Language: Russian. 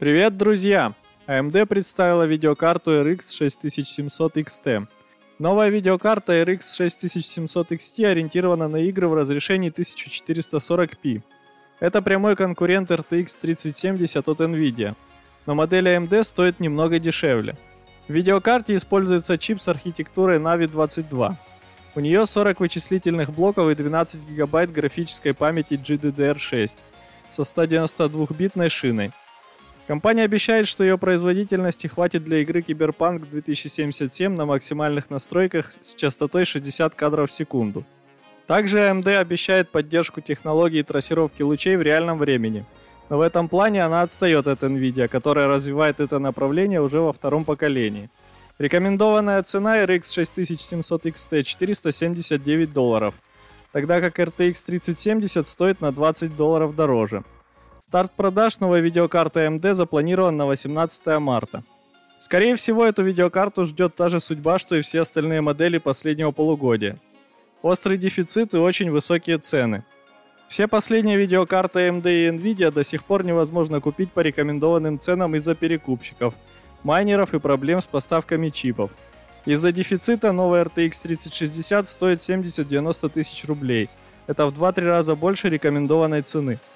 Привет, друзья! AMD представила видеокарту RX 6700 XT. Новая видеокарта RX 6700 XT ориентирована на игры в разрешении 1440p. Это прямой конкурент RTX 3070 от Nvidia, но модель AMD стоит немного дешевле. В видеокарте используется чип с архитектурой Navi 22. У нее 40 вычислительных блоков и 12 гигабайт графической памяти GDDR6 со 192-битной шиной. Компания обещает, что ее производительности хватит для игры Cyberpunk 2077 на максимальных настройках с частотой 60 кадров в секунду. Также AMD обещает поддержку технологии трассировки лучей в реальном времени. Но в этом плане она отстает от Nvidia, которая развивает это направление уже во втором поколении. Рекомендованная цена RX 6700 XT 479 долларов, тогда как RTX 3070 стоит на 20 долларов дороже – Старт продаж новой видеокарты AMD запланирован на 18 марта. Скорее всего, эту видеокарту ждет та же судьба, что и все остальные модели последнего полугодия. Острый дефицит и очень высокие цены. Все последние видеокарты AMD и Nvidia до сих пор невозможно купить по рекомендованным ценам из-за перекупщиков, майнеров и проблем с поставками чипов. Из-за дефицита новая RTX 3060 стоит 70-90 тысяч рублей. Это в 2-3 раза больше рекомендованной цены –